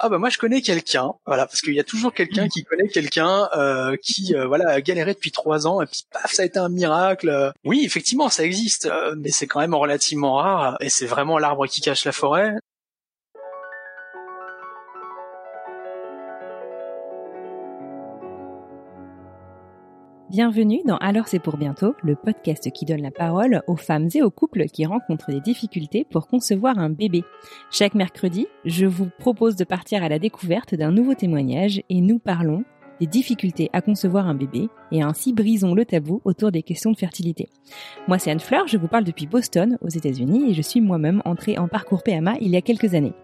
Ah bah moi je connais quelqu'un, voilà, parce qu'il y a toujours quelqu'un qui connaît quelqu'un euh, qui euh, voilà a galéré depuis trois ans et puis paf ça a été un miracle. Oui effectivement ça existe, euh, mais c'est quand même relativement rare et c'est vraiment l'arbre qui cache la forêt. Bienvenue dans Alors c'est pour bientôt, le podcast qui donne la parole aux femmes et aux couples qui rencontrent des difficultés pour concevoir un bébé. Chaque mercredi, je vous propose de partir à la découverte d'un nouveau témoignage et nous parlons des difficultés à concevoir un bébé et ainsi brisons le tabou autour des questions de fertilité. Moi c'est Anne Fleur, je vous parle depuis Boston aux États-Unis et je suis moi-même entrée en parcours PMA il y a quelques années.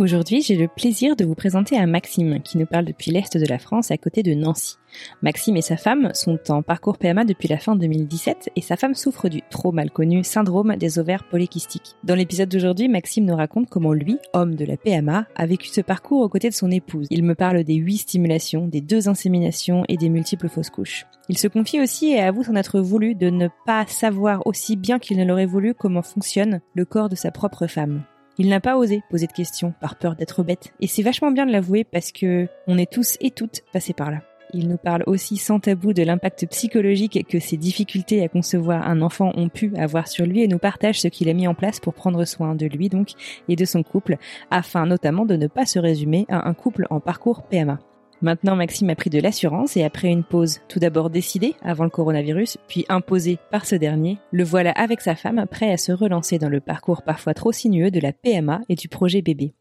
Aujourd'hui, j'ai le plaisir de vous présenter un Maxime qui nous parle depuis l'Est de la France à côté de Nancy. Maxime et sa femme sont en parcours PMA depuis la fin 2017 et sa femme souffre du trop mal connu syndrome des ovaires polykystiques. Dans l'épisode d'aujourd'hui, Maxime nous raconte comment lui, homme de la PMA, a vécu ce parcours aux côtés de son épouse. Il me parle des huit stimulations, des deux inséminations et des multiples fausses couches. Il se confie aussi et avoue s'en être voulu de ne pas savoir aussi bien qu'il ne l'aurait voulu comment fonctionne le corps de sa propre femme. Il n'a pas osé poser de questions par peur d'être bête. Et c'est vachement bien de l'avouer parce que on est tous et toutes passés par là. Il nous parle aussi sans tabou de l'impact psychologique que ses difficultés à concevoir un enfant ont pu avoir sur lui et nous partage ce qu'il a mis en place pour prendre soin de lui donc et de son couple afin notamment de ne pas se résumer à un couple en parcours PMA. Maintenant, Maxime a pris de l'assurance et après une pause tout d'abord décidée avant le coronavirus, puis imposée par ce dernier, le voilà avec sa femme prêt à se relancer dans le parcours parfois trop sinueux de la PMA et du projet bébé.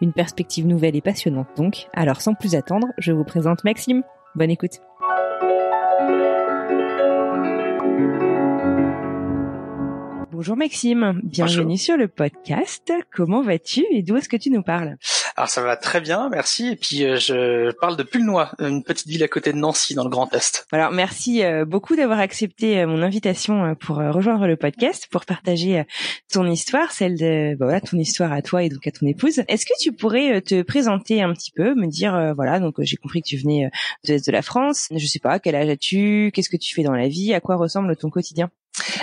Une perspective nouvelle et passionnante donc. Alors sans plus attendre, je vous présente Maxime. Bonne écoute. Bonjour Maxime, bienvenue Bonjour. sur le podcast. Comment vas-tu et d'où est-ce que tu nous parles? Alors ça va très bien, merci. Et puis euh, je parle de Pulnoy, une petite ville à côté de Nancy dans le Grand Est. Alors merci euh, beaucoup d'avoir accepté euh, mon invitation euh, pour rejoindre le podcast, pour partager ton histoire, celle de bah voilà ton histoire à toi et donc à ton épouse. Est-ce que tu pourrais te présenter un petit peu, me dire voilà donc j'ai compris que tu venais de l'est de la France. Je sais pas quel âge as-tu, qu'est-ce que tu fais dans la vie, à quoi ressemble ton quotidien?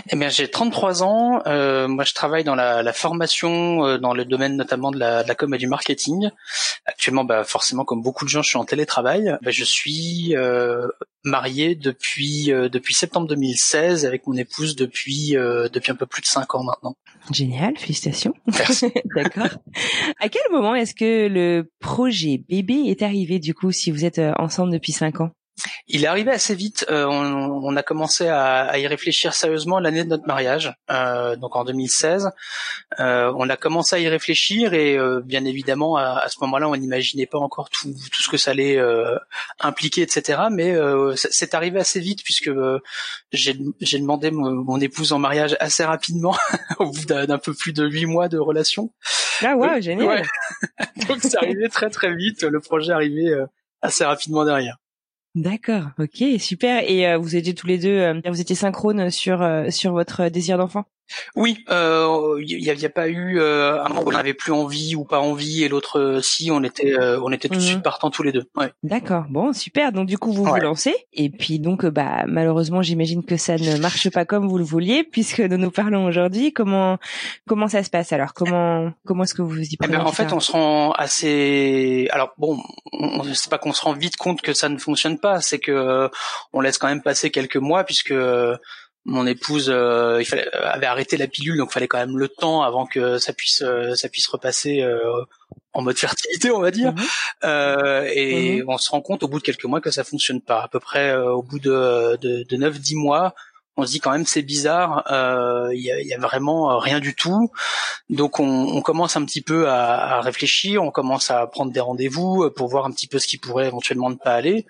Eh bien, j'ai 33 ans. Euh, moi, je travaille dans la, la formation, euh, dans le domaine notamment de la, de la com et du marketing. Actuellement, bah, forcément, comme beaucoup de gens, je suis en télétravail. Bah, je suis euh, marié depuis euh, depuis septembre 2016 avec mon épouse depuis euh, depuis un peu plus de 5 ans maintenant. Génial, félicitations. Merci. D'accord. À quel moment est-ce que le projet bébé est arrivé du coup si vous êtes euh, ensemble depuis cinq ans? Il est arrivé assez vite. euh, on, on a commencé à, à y réfléchir sérieusement l'année de notre mariage, euh, donc en 2016. Euh, on a commencé à y réfléchir et euh, bien évidemment à, à ce moment-là, on n'imaginait pas encore tout, tout ce que ça allait euh, impliquer, etc. Mais euh, c'est- arrivé assez vite puisque euh, j'ai demandé mon, mon épouse en mariage assez rapidement, au bout d'un peu plus de huit mois de relation. Ah ouais, Ouais. génial. Ouais. Donc c'est arrivé très très vite. Le projet est arrivé euh, assez rapidement derrière. D'accord, ok, super. Et euh, vous étiez tous les deux, euh, vous étiez synchrones sur euh, sur votre désir d'enfant? Oui, euh, il y, a, il y a pas eu euh, un moment où on n'avait plus envie ou pas envie et l'autre euh, si, on était euh, on était tout de Mhm. suite partants tous les deux. Ouais. D'accord, bon, super. Donc du coup, vous Ouais. vous lancez. Et puis donc, euh, bah malheureusement, j'imagine que ça ne marche pas comme vous le vouliez, puisque nous nous parlons aujourd'hui. Comment comment ça se passe alors? Comment comment est-ce que vous vous y Eh prenez ben, en fait, on se rend assez. Alors bon, on... c'est pas qu'on se rend vite compte que ça ne fonctionne pas, c'est que euh, on laisse quand même passer quelques mois puisque euh, mon épouse euh, il fallait, avait arrêté la pilule, donc il fallait quand même le temps avant que ça puisse euh, ça puisse repasser euh, en mode fertilité, on va dire. Mhm. Euh, et on se rend compte au bout de quelques mois que ça fonctionne pas. À peu près euh, au bout de, de, de 9-10 mois, on se dit quand même c'est bizarre, euh, il y, a, il y a vraiment euh, rien du tout. Donc on, on commence un petit peu à, à réfléchir, on commence à prendre des rendez-vous euh, pour voir un petit peu ce qui pourrait éventuellement ne pas aller,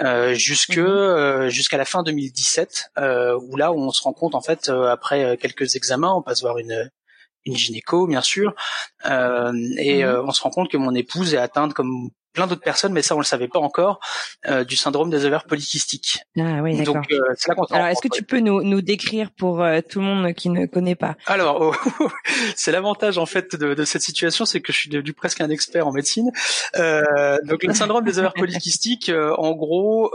euh, jusque Mhm. euh, jusqu'à la fin 2017, euh, où là on se rend compte en fait euh, après euh, quelques examens, on passe voir une une gynéco bien sûr, euh, et mmh. on se rend compte que mon épouse est atteinte comme plein d'autres personnes, mais ça on le savait pas encore, euh, du syndrome des ovaires polykystiques. Ah oui, d'accord. Donc euh, c'est là qu'on Alors est-ce que tu peux nous, nous décrire pour euh, tout le monde qui ne connaît pas? Alors oh, c'est l'avantage en fait de, de cette situation, c'est que je suis devenu presque un expert en médecine. donc le syndrome des ovaires polykystiques, en gros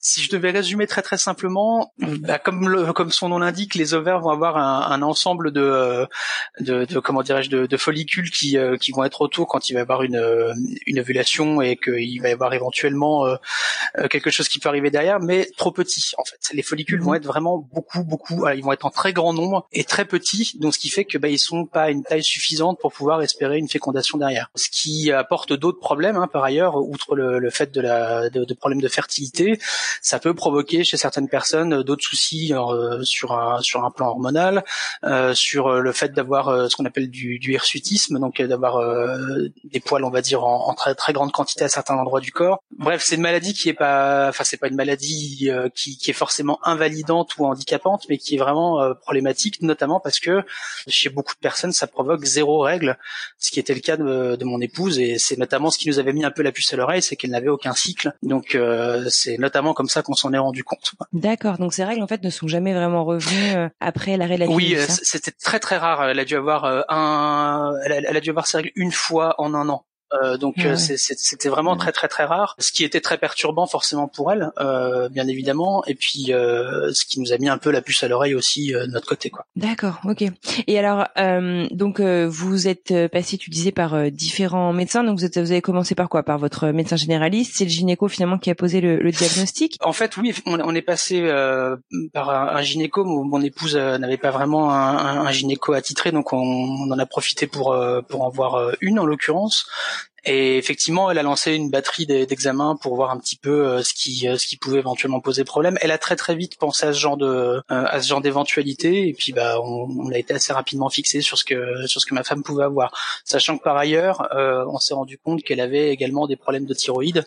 si je devais résumer très très simplement, bah, comme le, comme son nom l'indique, les ovaires vont avoir un, un ensemble de, euh, de, de, comment dirais-je de, de, follicules qui, euh, qui vont être autour quand il va y avoir une, euh, une ovulation et qu'il va y avoir éventuellement quelque chose qui peut arriver derrière, mais trop petit en fait. Les follicules vont mhm. être vraiment beaucoup beaucoup, ils vont être en très grand nombre et très petits, donc ce qui fait que bah, ils sont pas à une taille suffisante pour pouvoir espérer une fécondation derrière. Ce qui apporte d'autres problèmes hein, par ailleurs, outre le, le fait de la de, de problèmes de fertilité ça peut provoquer chez certaines personnes euh, d'autres soucis euh, sur un sur un plan hormonal, euh, sur le fait d'avoir ce qu'on appelle du, du hirsutisme, donc d'avoir des poils, on va dire, en, très très grande quantité à certains endroits du corps. Bref, c'est une maladie qui est pas, enfin c'est pas une maladie qui, qui est forcément invalidante ou handicapante, mais qui est vraiment problématique, notamment parce que chez beaucoup de personnes, ça provoque zéro règle, ce qui était le cas de, de mon épouse, et c'est notamment ce qui nous avait mis un peu la puce à l'oreille, c'est qu'elle n'avait aucun cycle. Donc c'est notamment comme ça qu'on s'en est rendu compte. D'accord. Donc ces règles en fait ne sont jamais vraiment revenues euh, après l'arrêt de la Oui, euh, c'était très très rare. Elle a dû avoir euh, un, elle a, dû avoir ces règles une fois en un an. Euh, donc ah c'était vraiment très très très rare, ce qui était très perturbant forcément pour elle, euh, bien évidemment, et puis euh, ce qui nous a mis un peu la puce à l'oreille aussi de notre côté quoi. D'accord, ok. Et alors donc vous êtes passé, tu disais par différents médecins, donc vous, êtes, vous avez commencé par quoi? Par votre médecin généraliste, c'est le gynéco finalement qui a posé le, le diagnostic? En fait, oui, on, est passé par un, gynéco. Mon, mon épouse n'avait pas vraiment un, un, gynéco attitré, donc on, on, en a profité pour pour en voir une en l'occurrence. Et effectivement, elle a lancé une batterie d'examens pour voir un petit peu euh, ce qui euh, ce qui pouvait éventuellement poser problème. Elle a très très vite pensé à ce genre de euh, à ce genre d'éventualité et puis bah on, a été assez rapidement fixé sur ce que sur ce que ma femme pouvait avoir, sachant que par ailleurs on s'est rendu compte qu'elle avait également des problèmes de thyroïde,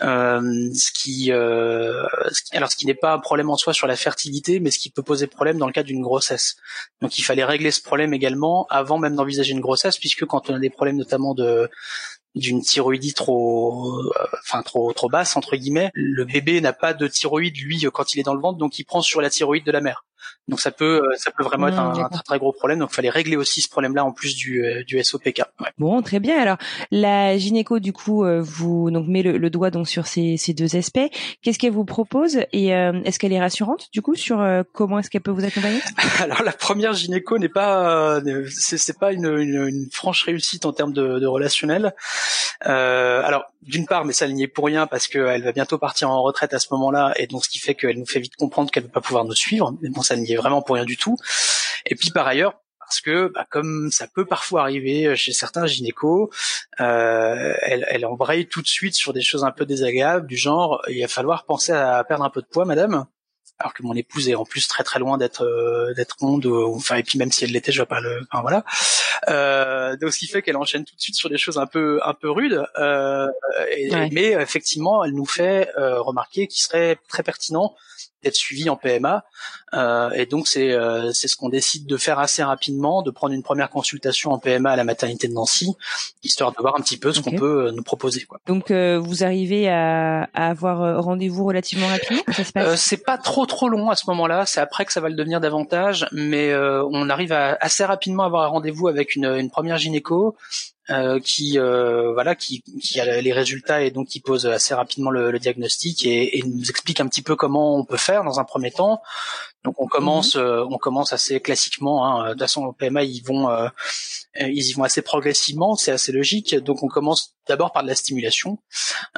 ce qui alors ce qui n'est pas un problème en soi sur la fertilité, mais ce qui peut poser problème dans le cas d'une grossesse. Donc il fallait régler ce problème également avant même d'envisager une grossesse, puisque quand on a des problèmes notamment de d'une thyroïdie trop, euh, enfin trop trop basse entre guillemets. Le bébé n'a pas de thyroïde lui quand il est dans le ventre, donc il prend sur la thyroïde de la mère. Donc ça peut euh, ça peut vraiment être mmh, un, très, très gros problème. Donc il fallait régler aussi ce problème-là en plus du euh, du SOPK. Ouais. Bon, très bien. Alors la gynéco du coup euh, vous donc met le, doigt donc sur ces, ces deux aspects. Qu'est-ce qu'elle vous propose et est-ce qu'elle est rassurante du coup sur comment est-ce qu'elle peut vous accompagner? Alors la première gynéco n'est pas c'est, c'est pas une, une, une, franche réussite en termes de, de relationnel. Alors d'une part, mais ça n'y est pour rien parce qu'elle va bientôt partir en retraite à ce moment-là et donc ce qui fait qu'elle nous fait vite comprendre qu'elle ne va pas pouvoir nous suivre. Mais bon, ça n'y est vraiment pour rien du tout. Et puis par ailleurs, parce que bah, comme ça peut parfois arriver chez certains gynécos, euh, elle, elle embraye tout de suite sur des choses un peu désagréables du genre il va falloir penser à perdre un peu de poids, madame. Alors que mon épouse est en plus très très loin d'être euh, d'être ronde, enfin et puis même si elle l'était, je vois pas le, enfin voilà. Euh, donc ce qui fait qu'elle enchaîne tout de suite sur des choses un peu un peu rudes, euh, mais effectivement, elle nous fait euh, remarquer qu'il serait très pertinent d'être suivi en PMA. Euh, et donc c'est euh, c'est ce qu'on décide de faire assez rapidement, de prendre une première consultation en PMA à la maternité de Nancy, histoire de voir un petit peu ce qu'on peut euh, nous proposer. Quoi. Donc vous arrivez à, à avoir rendez-vous relativement rapidement ça se passe C'est pas trop trop long à ce moment-là, c'est après que ça va le devenir davantage, mais on arrive à assez rapidement avoir un rendez-vous avec une, une première gynéco euh, qui euh, voilà qui, qui, a les résultats et donc qui pose assez rapidement le, le diagnostic et, et, nous explique un petit peu comment on peut faire dans un premier temps. Donc on commence mhm. euh, on commence assez classiquement. Hein. De toute façon au PMA ils vont ils y vont assez progressivement, c'est assez logique. Donc on commence d'abord par de la stimulation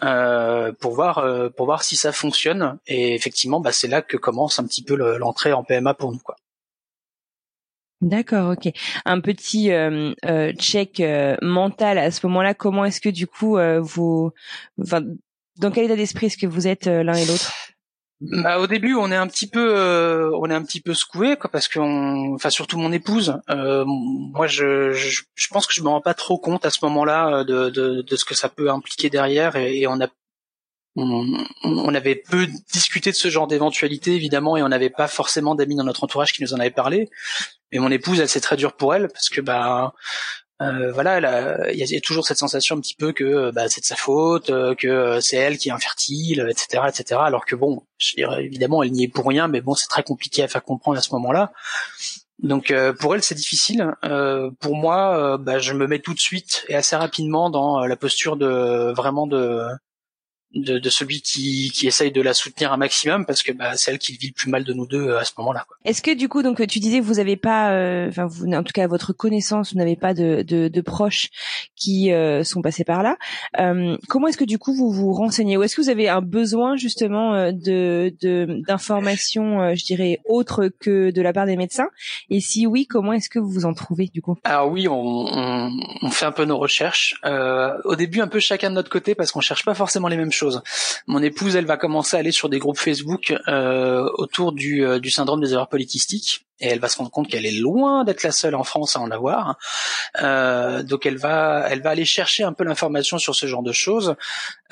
pour voir pour voir si ça fonctionne et effectivement bah, c'est là que commence un petit peu l'entrée en PMA pour nous quoi. D'accord, ok. Un petit euh, euh, check euh, mental à ce moment-là. Comment est-ce que du coup vous, enfin, dans quel état d'esprit est-ce que vous êtes l'un et l'autre? Bah, au début, on est un petit peu, on est un petit peu secoué, quoi, parce qu'on, enfin surtout mon épouse. moi, je, je, je, pense que je me rends pas trop compte à ce moment-là de, de, ce que ça peut impliquer derrière, et, et on a on, avait peu discuté de ce genre d'éventualité évidemment et on n'avait pas forcément d'amis dans notre entourage qui nous en avaient parlé. Mais mon épouse, elle c'est très dur pour elle parce que bah euh, voilà, il y, a toujours cette sensation un petit peu que bah, c'est de sa faute, euh, que c'est elle qui est infertile, etc., etc. Alors que bon, je évidemment, elle n'y est pour rien, mais bon, c'est très compliqué à faire comprendre à ce moment-là. Donc euh, pour elle c'est difficile. Euh, pour moi, bah, je me mets tout de suite et assez rapidement dans la posture de vraiment de de, de, celui qui, qui essaye de la soutenir un maximum parce que bah, c'est elle qui vit le plus mal de nous deux euh, à ce moment-là. Est-ce que du coup, donc tu disais que vous n'avez pas, euh, enfin vous, en tout cas à votre connaissance, vous n'avez pas de, de, de, proches qui euh, sont passés par là. comment est-ce que du coup vous vous renseignez? Ou est-ce que vous avez un besoin justement de d'informations, je dirais autres que de la part des médecins? Et si oui, comment est-ce que vous vous en trouvez du coup? Alors oui, on, on, on, fait un peu nos recherches. au début, un peu chacun de notre côté parce qu'on cherche pas forcément les mêmes choses mon épouse, elle va commencer à aller sur des groupes Facebook euh, autour du, euh, du syndrome des erreurs polykystiques et elle va se rendre compte qu'elle est loin d'être la seule en France à en avoir. Euh, donc elle va, elle va aller chercher un peu l'information sur ce genre de choses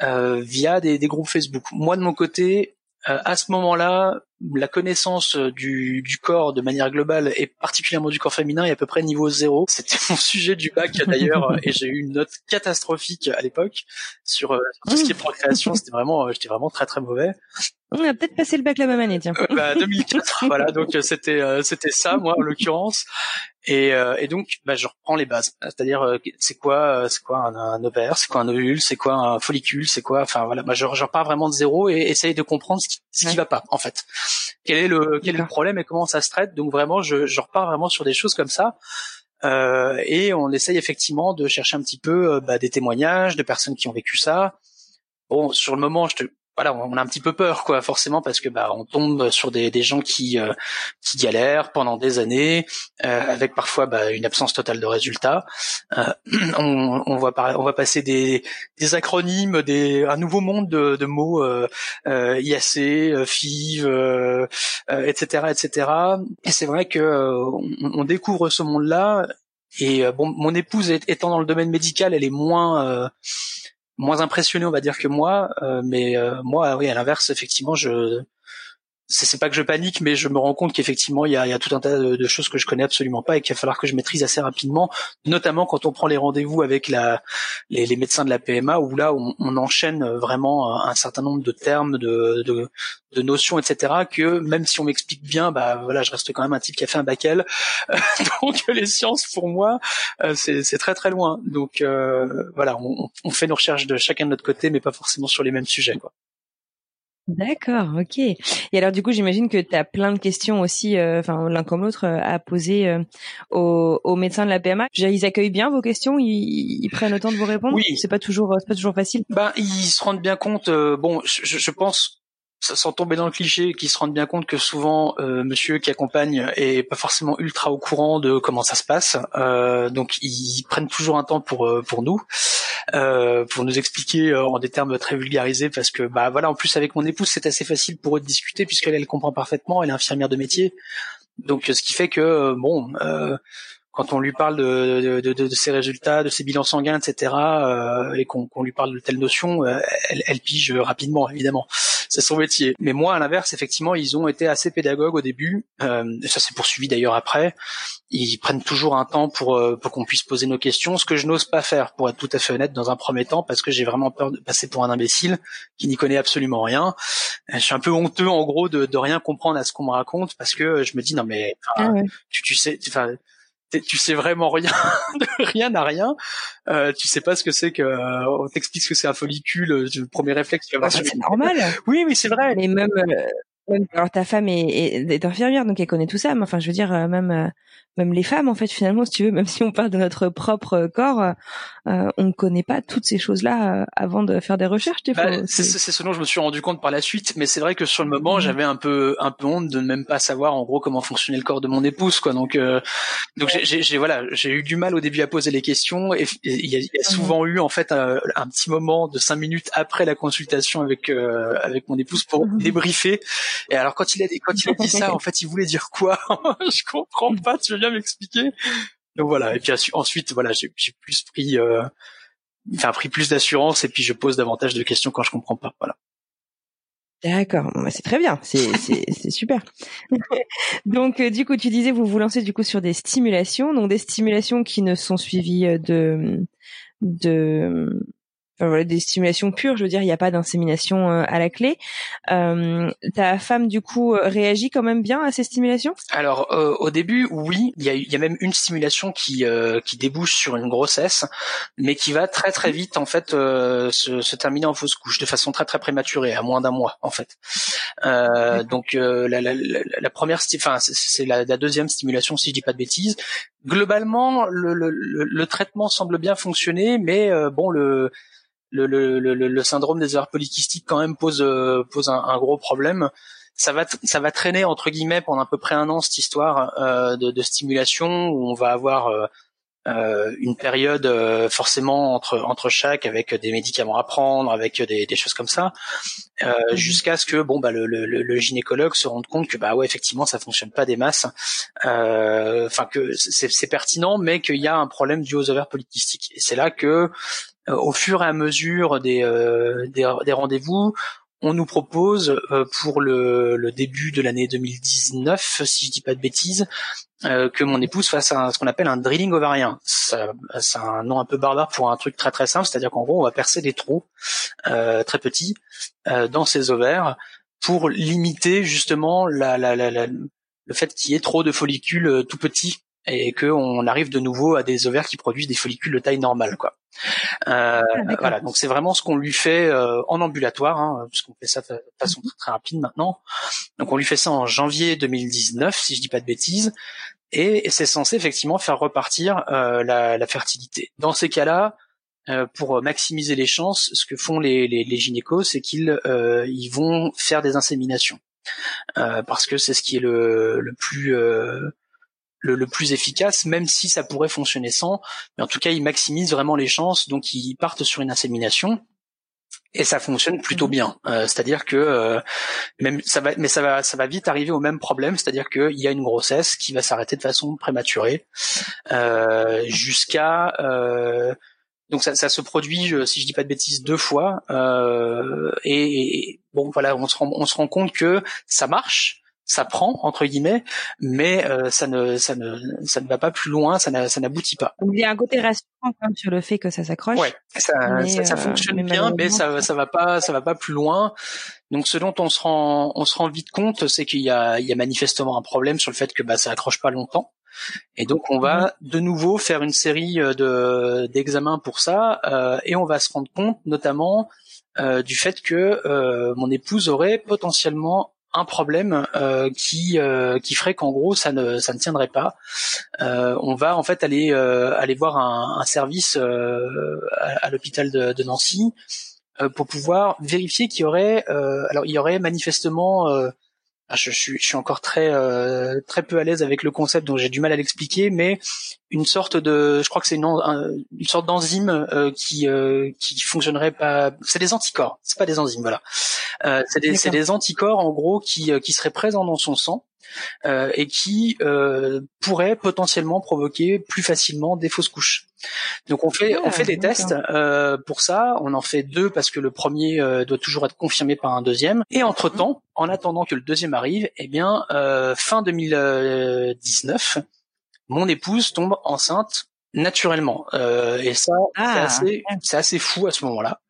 via des, groupes Facebook. Moi de mon côté, à ce moment-là, la connaissance du, du, corps de manière globale et particulièrement du corps féminin est à peu près niveau zéro. C'était mon sujet du bac d'ailleurs et j'ai eu une note catastrophique à l'époque sur, euh, tout ce qui est procréation. C'était vraiment, euh, j'étais vraiment très très mauvais. On a peut-être passé le bac la même année, tiens. bah, 2004, voilà. Donc c'était c'était ça, moi en l'occurrence. Et, euh, et, donc, bah, je reprends les bases. C'est-à-dire, euh, c'est quoi, euh, c'est quoi un, un ovaire, c'est quoi un ovule, c'est quoi un follicule, c'est quoi. Enfin voilà, bah, je, je repars vraiment de zéro et essaye de comprendre ce qui, ce qui va pas en fait. Quel est le quel est le problème et comment ça se traite? Donc vraiment, je, je repars vraiment sur des choses comme ça. Euh, et on essaye effectivement de chercher un petit peu bah, des témoignages de personnes qui ont vécu ça. Bon, sur le moment, je te, voilà, on a un petit peu peur, quoi, forcément, parce que bah on tombe sur des, des gens qui euh, qui galèrent pendant des années, euh, avec parfois bah, une absence totale de résultats. Euh, on, on va on va passer des, des acronymes, des un nouveau monde de, de mots euh, euh, IAC, FIV, etc., etc. Et c'est vrai que on, on, découvre ce monde-là. Et bon, mon épouse étant dans le domaine médical, elle est moins moins impressionné, on va dire, que moi. Euh, mais euh, moi, oui, à l'inverse, effectivement, je c'est pas que je panique, mais je me rends compte qu'effectivement il y a, tout un tas de, choses que je connais absolument pas et qu'il va falloir que je maîtrise assez rapidement, notamment quand on prend les rendez-vous avec les, médecins de la PMA, où là on, enchaîne vraiment un certain nombre de termes, de, notions, etc. Que même si on m'explique bien, bah voilà, je reste quand même un type qui a fait un bac L, donc les sciences pour moi euh, c'est très très loin. Donc euh, voilà, on, on fait nos recherches de chacun de notre côté, mais pas forcément sur les mêmes sujets, quoi. D'accord, ok. Et alors du coup, j'imagine que tu as plein de questions aussi, euh, enfin l'un comme l'autre, euh, à poser euh, aux, médecins de la PMA. Ils accueillent bien vos questions, ils, prennent le temps de vous répondre? Oui, c'est pas toujours, c'est pas toujours facile. Ben ils se rendent bien compte. bon, je, je pense sans tomber dans le cliché, qui se rendent bien compte que souvent euh, monsieur qui accompagne est pas forcément ultra au courant de comment ça se passe. Euh, donc ils prennent toujours un temps pour euh, pour nous, euh, pour nous expliquer euh, en des termes très vulgarisés, parce que bah voilà, en plus avec mon épouse c'est assez facile pour eux de discuter puisqu'elle elle comprend parfaitement, elle est infirmière de métier. Donc ce qui fait que bon quand on lui parle de, de, de, de, ses résultats, de ses bilans sanguins, etc., euh, et qu'on lui parle de telles notions, euh, elle, elle, pige rapidement, évidemment. C'est son métier. Mais moi, à l'inverse, effectivement, ils ont été assez pédagogues au début. Euh, ça s'est poursuivi d'ailleurs après. Ils prennent toujours un temps pour, euh, pour qu'on puisse poser nos questions, ce que je n'ose pas faire, pour être tout à fait honnête, dans un premier temps, parce que j'ai vraiment peur de passer pour un imbécile qui n'y connaît absolument rien. Je suis un peu honteux, en gros, de, de rien comprendre à ce qu'on me raconte, parce que je me dis, non mais, ah tu, tu sais, enfin tu sais vraiment rien de rien à rien. Euh, tu sais pas ce que c'est que euh, on t'explique ce que c'est un follicule. Euh, le premier réflexe, tu vas c'est normal. Oui, oui, c'est vrai. Mais même, euh, alors ta femme est, est, est, infirmière, donc elle connaît tout ça. Mais enfin, je veux dire, même même les femmes, en fait, finalement, si tu veux, même si on parle de notre propre corps, euh, on ne connaît pas toutes ces choses-là euh, avant de faire des recherches. Bah, c'est ce dont je me suis rendu compte par la suite, mais c'est vrai que sur le moment, mhm. j'avais un peu un peu honte de ne même pas savoir en gros comment fonctionnait le corps de mon épouse, quoi. Donc euh, donc j'ai voilà, j'ai eu du mal au début à poser les questions et il y, a, mhm. souvent eu en fait un, petit moment de cinq minutes après la consultation avec avec mon épouse pour mhm. débriefer. Et alors quand il a dit ça, en fait, il voulait dire quoi? Je comprends pas. Tu m'expliquer? Donc voilà. Et puis ensuite, voilà, j'ai plus pris, euh, enfin pris plus d'assurance et puis je pose davantage de questions quand je comprends pas. Voilà. D'accord, bah, c'est très bien, c'est c'est super. donc du coup, tu disais vous vous lancez du coup sur des stimulations, donc des stimulations qui ne sont suivies de de voilà, des stimulations pures, je veux dire, il n'y a pas d'insémination euh, à la clé. Euh, ta femme, du coup, euh, réagit quand même bien à ces stimulations? Alors, euh, au début, oui, il y a, y a, même une stimulation qui, qui débouche sur une grossesse, mais qui va très très vite, en fait, se, se, terminer en fausse couche, de façon très très prématurée, à moins d'un mois, en fait. donc, la, la, la, la, première, enfin, c'est la, la deuxième stimulation, si je dis pas de bêtises. Globalement, le, le, le traitement semble bien fonctionner, mais bon, le le, le, le, le, syndrome des ovaires polykystiques quand même pose euh, pose un, un, gros problème. Ça va ça va traîner entre guillemets pendant à peu près un an cette histoire euh, de, de, stimulation où on va avoir euh, euh une période forcément entre entre chaque avec des médicaments à prendre, avec des, des choses comme ça, euh, mhm. jusqu'à ce que bon bah le, le, le, gynécologue se rende compte que bah ouais effectivement ça fonctionne pas des masses, enfin que c'est pertinent mais qu'il y a un problème dû aux ovaires polykystiques. Et c'est là que euh, au fur et à mesure des, euh, des, rendez-vous, on nous propose euh, pour le, début de l'année 2019, si je dis pas de bêtises, que mon épouse fasse un, ce qu'on appelle un drilling ovarien. C'est un nom un peu barbare pour un truc très très simple, c'est-à-dire qu'en gros on va percer des trous euh, très petits euh, dans ses ovaires pour limiter justement le fait qu'il y ait trop de follicules tout petits et qu'on arrive de nouveau à des ovaires qui produisent des follicules de taille normale, quoi. Euh, ah, voilà, donc c'est vraiment ce qu'on lui fait euh, en ambulatoire, hein, puisqu'on fait ça de façon très, très, rapide maintenant. Donc on lui fait ça en janvier 2019, si je dis pas de bêtises, et c'est censé effectivement faire repartir euh, la, la, fertilité. Dans ces cas-là, euh, pour maximiser les chances, ce que font les, les, les gynécos, c'est qu'ils ils vont faire des inséminations, parce que c'est ce qui est le, le plus le, plus efficace, même si ça pourrait fonctionner sans. Mais en tout cas, ils maximisent vraiment les chances, donc ils partent sur une insémination. Et ça fonctionne plutôt mhm. bien. Euh, c'est-à-dire que euh, même ça va, mais ça va, ça va vite arriver au même problème, c'est-à-dire qu'il y a une grossesse qui va s'arrêter de façon prématurée euh, jusqu'à donc ça, ça, se produit, si je dis pas de bêtises, deux fois. Et, et, bon, voilà, on se rend, on se rend compte que ça marche, ça prend entre guillemets, mais euh, ça ne ça ne ça ne va pas plus loin, ça n'aboutit pas. Il y a un côté rassurant même sur le fait que ça s'accroche. Ouais, ça, ça, euh, fonctionne bien, mais ça ça va pas ça va pas plus loin. Donc ce dont on se rend on se rend vite compte, c'est qu'il y a il y a manifestement un problème sur le fait que bah ça accroche pas longtemps. Et donc on va de nouveau faire une série euh, de d'examens pour ça, euh, et on va se rendre compte notamment euh, du fait que euh, mon épouse aurait potentiellement un problème euh, qui euh, qui ferait qu'en gros ça ne ça ne tiendrait pas. Euh, on va en fait aller aller voir un, un service à, l'hôpital de, de, Nancy pour pouvoir vérifier qu'il y aurait alors il y aurait manifestement ah, je, suis, je suis encore très euh, très peu à l'aise avec le concept, donc j'ai du mal à l'expliquer, mais une sorte de, je crois que c'est une, une sorte d'enzyme euh, qui euh, qui fonctionnerait pas. C'est des anticorps, c'est pas des enzymes, voilà. Euh, c'est des, des anticorps en gros qui qui seraient présents dans son sang euh, et qui euh, pourrait potentiellement provoquer plus facilement des fausses couches. Donc on fait on fait des tests euh, pour ça. On en fait deux parce que le premier euh, doit toujours être confirmé par un deuxième. Et entre temps, en attendant que le deuxième arrive, eh bien euh, fin 2019, mon épouse tombe enceinte naturellement euh, et ça c'est ah, assez c'est assez fou à ce moment-là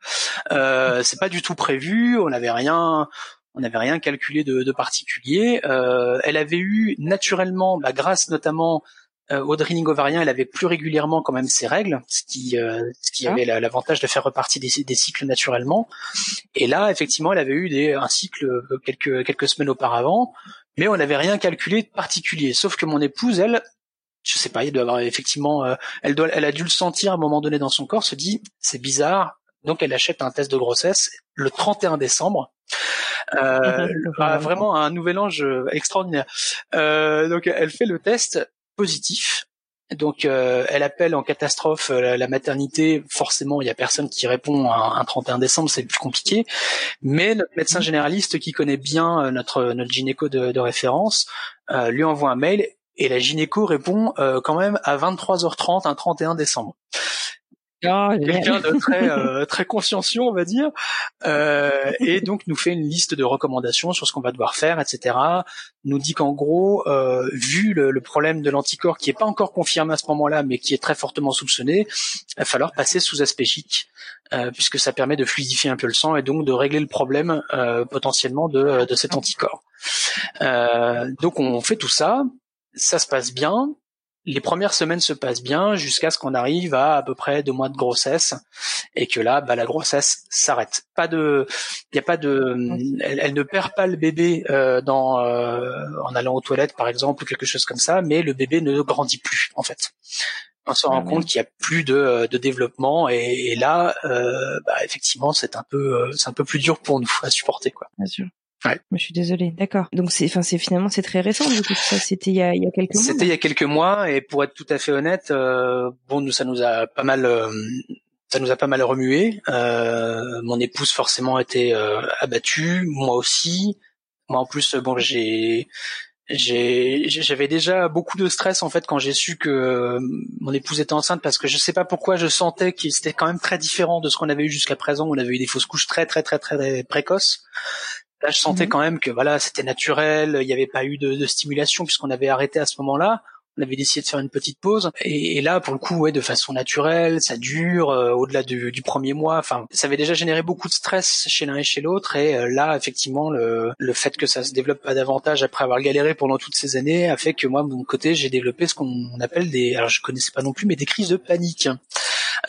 euh, c'est pas du tout prévu on n'avait rien on n'avait rien calculé de, de particulier. Euh, elle avait eu naturellement, bah, grâce notamment euh, au draining ovarien, elle avait plus régulièrement quand même ses règles, ce qui, euh, ce qui ah. avait l'avantage de faire repartir des, des, cycles naturellement. Et là, effectivement, elle avait eu des, un cycle euh, quelques, quelques semaines auparavant, mais on n'avait rien calculé de particulier. Sauf que mon épouse, elle, je sais pas, il doit avoir effectivement, euh, elle doit, elle a dû le sentir à un moment donné dans son corps, se dit, c'est bizarre. Donc elle achète un test de grossesse le 31 décembre euh, vraiment un nouvel ange euh, extraordinaire. Euh, donc elle fait le test positif. Donc euh, elle appelle en catastrophe euh, la, maternité. Forcément, il y a personne qui répond un, un 31 décembre, c'est plus compliqué. Mais notre médecin mhm. généraliste qui connaît bien notre notre gynéco de, de référence lui envoie un mail et la gynéco répond quand même à 23h30 un 31 décembre. Oh, quelqu'un de très euh, très consciencieux, on va dire, euh, et donc nous fait une liste de recommandations sur ce qu'on va devoir faire, etc. Nous dit qu'en gros, euh, vu le, problème de l'anticorps qui est pas encore confirmé à ce moment-là, mais qui est très fortement soupçonné, il va falloir passer sous aspégique, puisque ça permet de fluidifier un peu le sang et donc de régler le problème potentiellement de, de cet anticorps. donc on fait tout ça, ça se passe bien, les premières semaines se passent bien jusqu'à ce qu'on arrive à à peu près deux mois de grossesse et que là, bah, la grossesse s'arrête. Pas de, il y a pas de, elle, ne perd pas le bébé euh, dans euh, en allant aux toilettes par exemple ou quelque chose comme ça, mais le bébé ne grandit plus en fait. On se rend compte qu'il y a plus de, de développement et, là, euh, bah, effectivement, c'est un peu, c'est un peu plus dur pour nous à supporter quoi. Bien sûr. Ouais. Je suis désolée. D'accord. Donc c'est, enfin c'est finalement c'est très récent du coup. Ça c'était il y a, il y a quelques mois. C'était il y a quelques mois et pour être tout à fait honnête, euh, bon nous ça nous a pas mal, euh, ça nous a pas mal remué. Euh, mon épouse forcément était euh, abattue, moi aussi. Moi en plus bon j'ai j'avais déjà beaucoup de stress en fait quand j'ai su que euh, mon épouse était enceinte parce que je sais pas pourquoi je sentais qu'il c'était quand même très différent de ce qu'on avait eu jusqu'à présent on avait eu des fausses couches très très très très précoces Là, je sentais mhm. quand même que voilà, c'était naturel, il n'y avait pas eu de, de stimulation puisqu'on avait arrêté à ce moment-là. On avait décidé de faire une petite pause et, là, pour le coup, ouais, de façon naturelle, ça dure euh, au-delà du, premier mois. Enfin, ça avait déjà généré beaucoup de stress chez l'un et chez l'autre et euh, là, effectivement, le, le fait que ça se développe pas davantage après avoir galéré pendant toutes ces années a fait que moi, de mon côté, j'ai développé ce qu'on appelle des, alors je connaissais pas non plus, mais des crises de panique.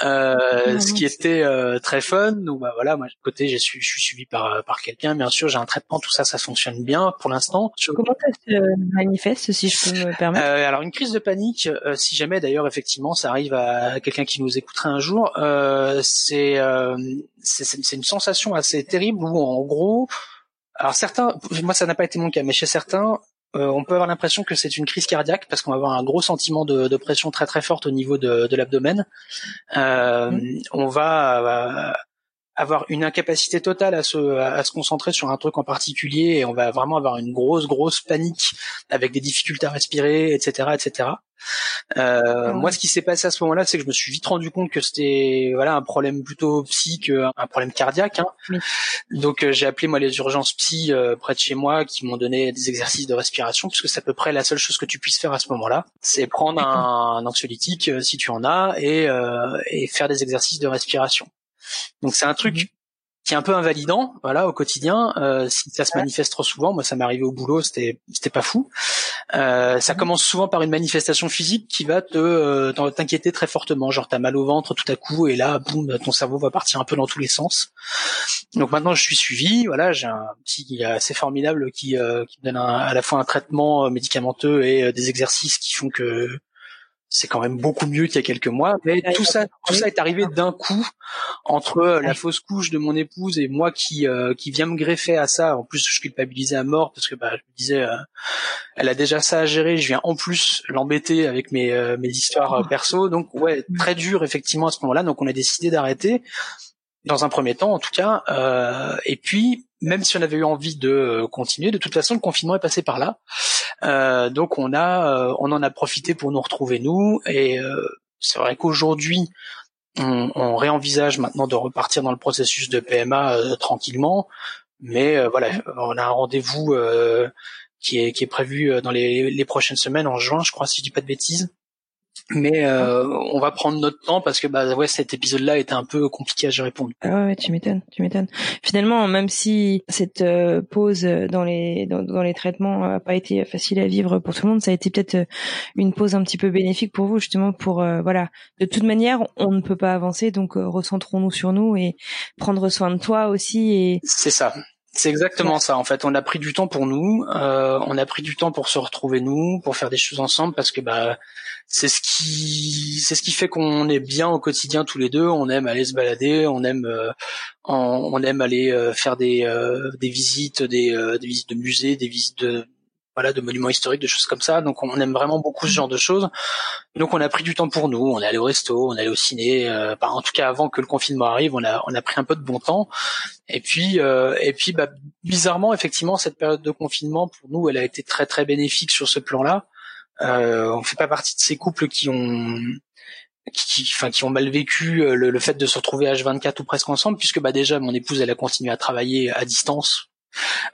Euh, ah, ce qui était euh, très fun. Donc bah voilà, moi de côté, je suis, je suis suivi par par quelqu'un. Bien sûr, j'ai un traitement, tout ça, ça fonctionne bien pour l'instant. Comment ça se manifeste, si je peux me permettre? euh, Alors une crise de panique, euh, si jamais d'ailleurs effectivement ça arrive à quelqu'un qui nous écouterait un jour, c'est c'est une sensation assez terrible où en gros alors certains, moi ça n'a pas été mon cas, mais chez certains, euh, on peut avoir l'impression que c'est une crise cardiaque parce qu'on va avoir un gros sentiment de, pression très très forte au niveau de, l'abdomen. Euh, mmh. On va euh, avoir une incapacité totale à se, à se concentrer sur un truc en particulier et on va vraiment avoir une grosse grosse panique avec des difficultés à respirer, etc., etc. Euh, Moi, ce qui s'est passé à ce moment-là, c'est que je me suis vite rendu compte que c'était voilà un problème plutôt psy qu'un problème cardiaque. Hein. Donc, euh, j'ai appelé moi les urgences psy euh, près de chez moi qui m'ont donné des exercices de respiration puisque c'est à peu près la seule chose que tu puisses faire à ce moment-là, c'est prendre un, un, anxiolytique euh, si tu en as et, et faire des exercices de respiration. Donc c'est un truc mhm. qui est un peu invalidant, voilà, au quotidien. Euh, si ça se manifeste trop souvent, moi ça m'est arrivé au boulot, c'était c'était pas fou. Euh, ça mhm. commence souvent par une manifestation physique qui va te euh, t'inquiéter très fortement, genre t'as mal au ventre tout à coup et là, boum, ton cerveau va partir un peu dans tous les sens. Donc maintenant je suis suivi, voilà, j'ai un petit assez formidable qui qui me donne à la fois un traitement médicamenteux et des exercices qui font que c'est quand même beaucoup mieux qu'il y a quelques mois. Mais tout ça, tout ça est arrivé d'un coup entre euh, la fausse couche de mon épouse et moi qui euh, qui vient me greffer à ça. En plus, je culpabilisais à mort parce que bah, je me disais, euh, elle a déjà ça à gérer. Je viens en plus l'embêter avec mes mes histoires oh. perso. Donc ouais, très dur effectivement à ce moment-là. Donc on a décidé d'arrêter dans un premier temps en tout cas. et puis même si on avait eu envie de continuer, de toute façon le confinement est passé par là. Euh, donc on a, euh, on en a profité pour nous retrouver nous. Et euh, c'est vrai qu'aujourd'hui, on, on, réenvisage maintenant de repartir dans le processus de PMA tranquillement. Mais voilà, on a un rendez-vous qui est, qui est prévu dans les, les prochaines semaines en juin, je crois, si je dis pas de bêtises mais euh, on va prendre notre temps parce que bah ouais cet épisode-là était un peu compliqué à gérer pour nous. Ah ouais, tu m'étonnes, tu m'étonnes. Finalement, même si cette euh, pause dans les dans, dans, les traitements a pas été facile à vivre pour tout le monde, ça a été peut-être euh, une pause un petit peu bénéfique pour vous justement pour voilà. De toute manière, on ne peut pas avancer, donc recentrons-nous sur nous et prendre soin de toi aussi et. C'est ça. C'est exactement ça. En fait, on a pris du temps pour nous, euh, on a pris du temps pour se retrouver nous, pour faire des choses ensemble, parce que bah c'est ce qui c'est ce qui fait qu'on est bien au quotidien tous les deux. On aime aller se balader, on aime euh, on, aime aller euh, faire des des visites, des, des visites de musées, des visites de voilà, de monuments historiques, de choses comme ça. Donc on aime vraiment beaucoup ce genre de choses. Donc on a pris du temps pour nous. On est allé au resto, on est allé au ciné. Euh, en tout cas avant que le confinement arrive, on a on a pris un peu de bon temps. Et puis euh, et puis bah, bizarrement effectivement cette période de confinement pour nous, elle a été très très bénéfique sur ce plan-là. Euh, on fait pas partie de ces couples qui ont qui, enfin, qui ont mal vécu le, fait de se retrouver H24 ou presque ensemble, puisque bah déjà mon épouse elle a continué à travailler à distance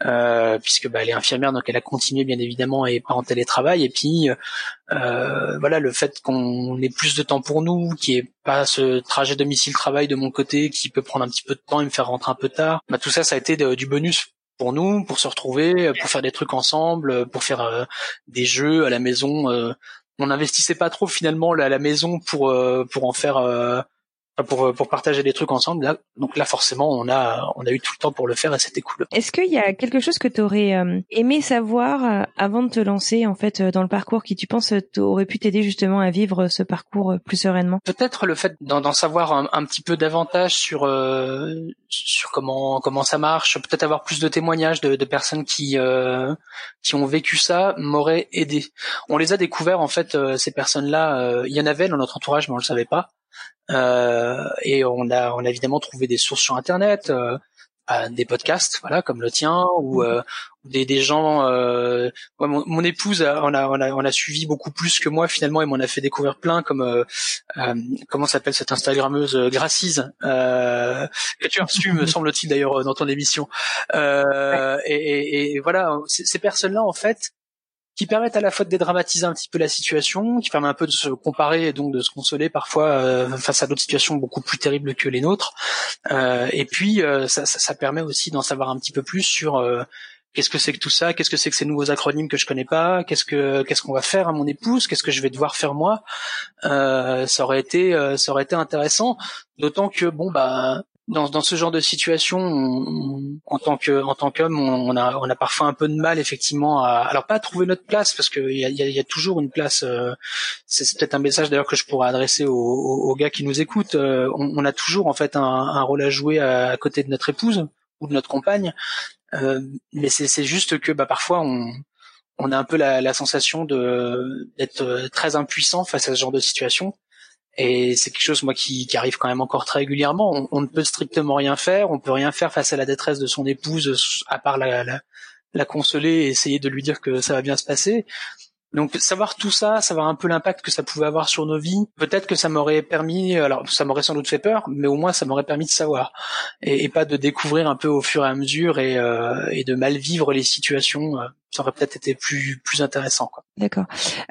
euh, puisque bah, elle est infirmière, donc elle a continué bien évidemment et pas en télétravail. Et puis euh, voilà, le fait qu'on ait plus de temps pour nous, qui est pas ce trajet domicile-travail de mon côté qui peut prendre un petit peu de temps et me faire rentrer un peu tard, bah, tout ça, ça a été du bonus pour nous, pour se retrouver, pour faire des trucs ensemble, pour faire euh, des jeux à la maison. Euh, on n'investissait pas trop finalement à la maison pour pour en faire pour, pour partager des trucs ensemble. Là, donc là, forcément, on a, on a eu tout le temps pour le faire et c'était cool. Est-ce qu'il y a quelque chose que tu aurais euh, aimé savoir euh, avant de te lancer en fait euh, dans le parcours qui, tu penses, aurait pu t'aider justement à vivre ce parcours plus sereinement? Peut-être le fait d'en savoir un, petit peu davantage sur sur comment comment ça marche. Peut-être avoir plus de témoignages de, de personnes qui qui ont vécu ça m'aurait aidé. On les a découverts en fait ces personnes-là. Il y en avait dans notre entourage, mais on le savait pas. Euh, et on a, on a évidemment trouvé des sources sur Internet, euh, des podcasts, voilà, comme le tien, ou euh, des, des gens. Euh, mon, mon, épouse, on a, on a, on a suivi beaucoup plus que moi finalement, et m'en a fait découvrir plein, comme euh, comment s'appelle cette Instagrammeuse Gracise que tu as reçu, me semble-t-il d'ailleurs dans ton émission. Et, et, et, voilà, ces personnes-là en fait, qui permettent à la fois de dédramatiser un petit peu la situation, qui permet un peu de se comparer et donc de se consoler parfois euh, face à d'autres situations beaucoup plus terribles que les nôtres. Euh, et puis euh, ça, ça, ça, permet aussi d'en savoir un petit peu plus sur euh, qu'est-ce que c'est que tout ça, qu'est-ce que c'est que ces nouveaux acronymes que je connais pas, qu'est-ce que qu'est-ce qu'on va faire à mon épouse, qu'est-ce que je vais devoir faire moi. ça aurait été ça aurait été intéressant, d'autant que bon bah dans, dans ce genre de situation, en tant que en tant qu'homme, on, a on a parfois un peu de mal effectivement à alors pas à trouver notre place parce qu'il y a, y, a, y a toujours une place. Euh, c'est peut-être un message d'ailleurs que je pourrais adresser aux, gars qui nous écoutent. Euh, on, on, a toujours en fait un, un rôle à jouer à, côté de notre épouse ou de notre compagne, euh, mais c'est juste que bah, parfois on on a un peu la, la sensation de d'être très impuissant face à ce genre de situation et c'est quelque chose moi qui, qui, arrive quand même encore très régulièrement. On, ne peut strictement rien faire, on peut rien faire face à la détresse de son épouse à part la, la, la consoler et essayer de lui dire que ça va bien se passer. Donc savoir tout ça, savoir un peu l'impact que ça pouvait avoir sur nos vies, peut-être que ça m'aurait permis, alors ça m'aurait sans doute fait peur, mais au moins ça m'aurait permis de savoir et, et, pas de découvrir un peu au fur et à mesure et, euh, et de mal vivre les situations euh, ça aurait peut-être été plus plus intéressant quoi. D'accord.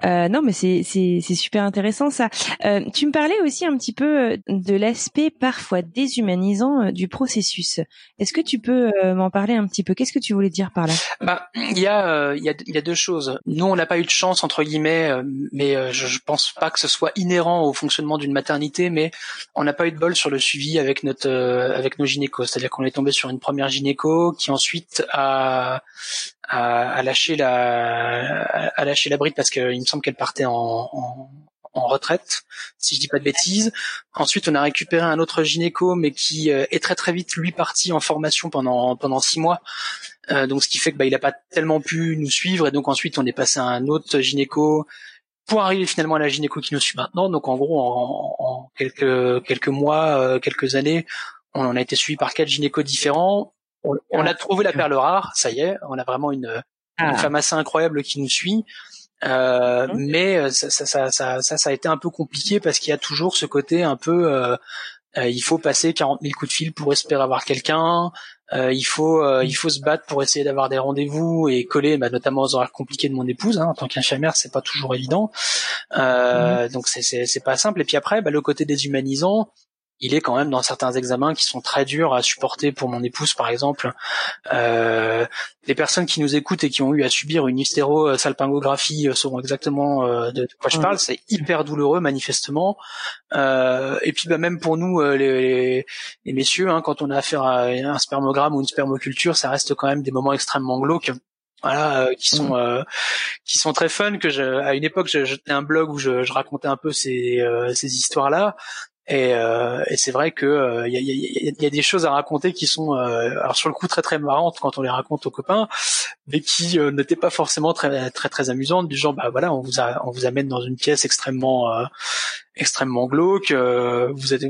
Euh, non mais c'est c'est c'est super intéressant ça. Euh, tu me parlais aussi un petit peu euh, de l'aspect parfois déshumanisant euh, du processus. Est-ce que tu peux m'en parler un petit peu? Qu'est-ce que tu voulais dire par là? Bah il y a il y a il y a deux choses. Nous on n'a pas eu de chance entre guillemets, mais je, je pense pas que ce soit inhérent au fonctionnement d'une maternité, mais on n'a pas eu de bol sur le suivi avec notre avec nos gynécos. C'est-à-dire qu'on est tombé sur une première gynéco qui ensuite a à, à, lâcher la à lâcher la bride parce qu'il me semble qu'elle partait en, en, en, retraite, si je dis pas de bêtises. Ensuite, on a récupéré un autre gynéco, mais qui euh, est très très vite lui parti en formation pendant pendant six mois. Euh, donc, ce qui fait que bah, il a pas tellement pu nous suivre, et donc ensuite on est passé à un autre gynéco pour arriver finalement à la gynéco qui nous suit maintenant. Donc, en gros, en, en quelques quelques mois, euh, quelques années, on en a été suivi par quatre gynécos différents on, a trouvé la perle rare, ça y est, on a vraiment une, ah. femme assez incroyable qui nous suit. Euh, mais euh, ça, ça, ça, ça, ça, a été un peu compliqué parce qu'il y a toujours ce côté un peu, euh, euh il faut passer 40 000 coups de fil pour espérer avoir quelqu'un. Euh, il faut, euh, il faut se battre pour essayer d'avoir des rendez-vous et coller, bah, notamment aux horaires compliqués de mon épouse. Hein, en tant qu'infirmière, c'est pas toujours évident. Mhm. Donc c'est, c'est, pas simple. Et puis après, bah, le côté déshumanisant, il est quand même dans certains examens qui sont très durs à supporter pour mon épouse par exemple. Euh, les personnes qui nous écoutent et qui ont eu à subir une hystérosalpingographie euh, sauront exactement euh, de quoi je parle. C'est hyper douloureux manifestement. Euh, et puis bah, même pour nous les, les, messieurs, hein, quand on a affaire à un spermogramme ou une spermoculture, ça reste quand même des moments extrêmement glauques voilà qui sont mmh. qui sont très fun que je, à une époque je, un blog où je, je racontais un peu ces ces histoires là et, euh, et c'est vrai que il euh, y, a, y, y, a, des choses à raconter qui sont, euh, alors sur le coup très très marrantes quand on les raconte aux copains, mais qui euh, n'étaient pas forcément très très très amusantes. Du genre, bah voilà, on vous a, on vous amène dans une pièce extrêmement extrêmement glauque. vous êtes,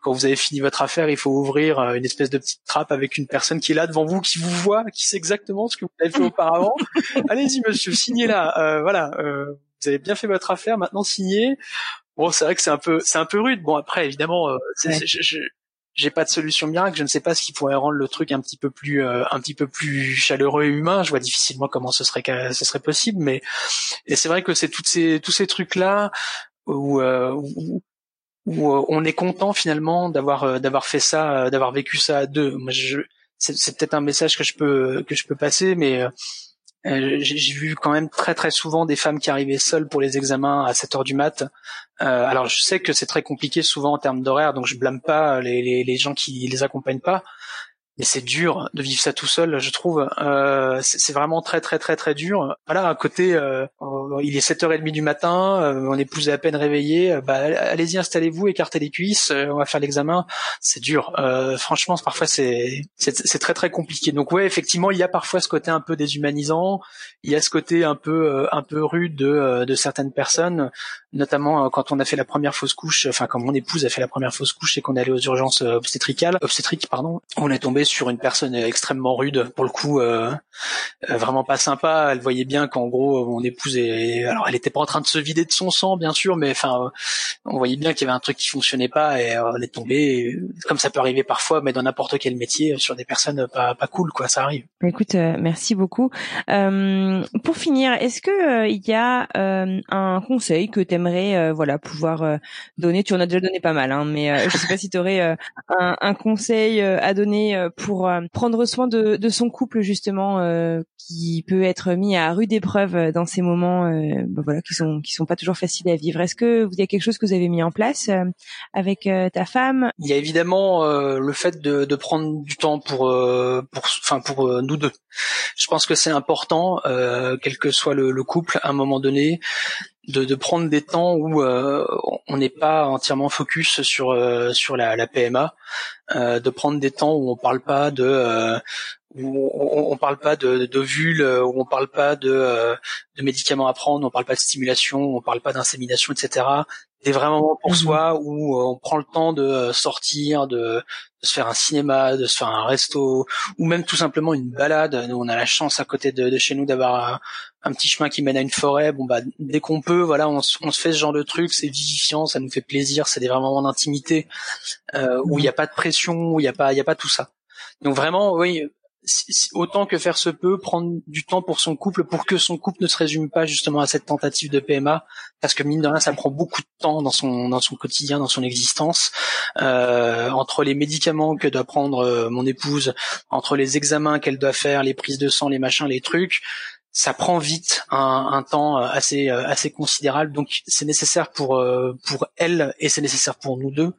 quand vous avez fini votre affaire, il faut ouvrir une espèce de petite trappe avec une personne qui est là devant vous, qui vous voit, qui sait exactement ce que vous avez fait auparavant. Allez-y, monsieur, signez là. voilà, vous avez bien fait votre affaire. Maintenant, signez bon, c'est vrai que c'est un peu, c'est un peu rude. Bon, après, évidemment, euh, je, j'ai pas de solution miracle. Je ne sais pas ce qui pourrait rendre le truc un petit peu plus, euh, un petit peu plus chaleureux et humain. Je vois difficilement comment ce serait, ce serait possible. Mais et c'est vrai que c'est toutes ces, tous ces trucs là où, euh, où, où on est content finalement d'avoir, d'avoir fait ça, d'avoir vécu ça à deux. Moi, je, c'est, c'est peut-être un message que je peux, que je peux passer, mais euh, j'ai vu quand même très très souvent des femmes qui arrivaient seules pour les examens à 7 heures du mat. Euh, alors je sais que c'est très compliqué souvent en termes d'horaire, donc je blâme pas les, les, les gens qui les accompagnent pas mais c'est dur de vivre ça tout seul, je trouve. Euh, c'est vraiment très très très très dur. Voilà, à côté, euh, il est 7h30 du matin, euh, mon épouse est à peine réveillée. Euh, bah, allez-y, installez-vous, écartez les cuisses, euh, on va faire l'examen. C'est dur. franchement, parfois c'est très très compliqué. Donc ouais, effectivement, il y a parfois ce côté un peu déshumanisant. Il y a ce côté un peu un peu rude de, de certaines personnes, notamment quand on a fait la première fausse couche. Enfin, quand mon épouse a fait la première fausse couche et qu'on est allé aux urgences obstétricales, obstétriques, pardon, on est tombé sur une personne extrêmement rude, pour le coup, euh, vraiment pas sympa. Elle voyait bien qu'en gros, mon épouse est, alors elle était pas en train de se vider de son sang, bien sûr, mais enfin, on voyait bien qu'il y avait un truc qui fonctionnait pas et euh, elle est tombée, comme ça peut arriver parfois, mais dans n'importe quel métier, sur des personnes pas, pas cool, quoi, ça arrive. Bah, écoute, merci beaucoup. pour finir, est-ce que il y a un conseil que tu aimerais, voilà, pouvoir donner? Tu en as déjà donné pas mal, hein, mais je sais pas si tu aurais un, conseil à donner pour euh, prendre soin de, son couple justement euh, qui peut être mis à rude épreuve euh, dans ces moments bah voilà qui sont qui sont pas toujours faciles à vivre. Est-ce que vous y a quelque chose que vous avez mis en place avec ta femme? Il y a évidemment le fait de, de, prendre du temps pour pour enfin pour nous deux. Je pense que c'est important quel que soit le, le couple à un moment donné de, de, prendre des temps où euh, on n'est pas entièrement focus sur euh, sur la, la PMA, euh, de prendre des temps où on parle pas de où on, on, parle pas de, de où on parle pas de, de médicaments à prendre, on parle pas de stimulation, on parle pas d'insémination, etc des vrais moments pour mhm. soi où euh, on prend le temps de euh, sortir, de, se faire un cinéma, de se faire un resto, ou même tout simplement une balade. Nous, on a la chance à côté de, chez nous d'avoir un, petit chemin qui mène à une forêt. Bon bah dès qu'on peut, voilà, on, se fait ce genre de truc, c'est vivifiant, ça nous fait plaisir, c'est des vrais moments d'intimité euh, où il n'y a pas de pression, où il n'y a pas, il y a pas tout ça. Donc vraiment, oui, autant que faire se peut, prendre du temps pour son couple, pour que son couple ne se résume pas justement à cette tentative de PMA, parce que mine de rien, ça prend beaucoup de temps dans son dans son quotidien, dans son existence, euh, entre les médicaments que doit prendre euh, mon épouse, entre les examens qu'elle doit faire, les prises de sang, les machins, les trucs. Ça prend vite un, un temps euh, assez assez considérable, donc c'est nécessaire pour pour elle et c'est nécessaire pour nous deux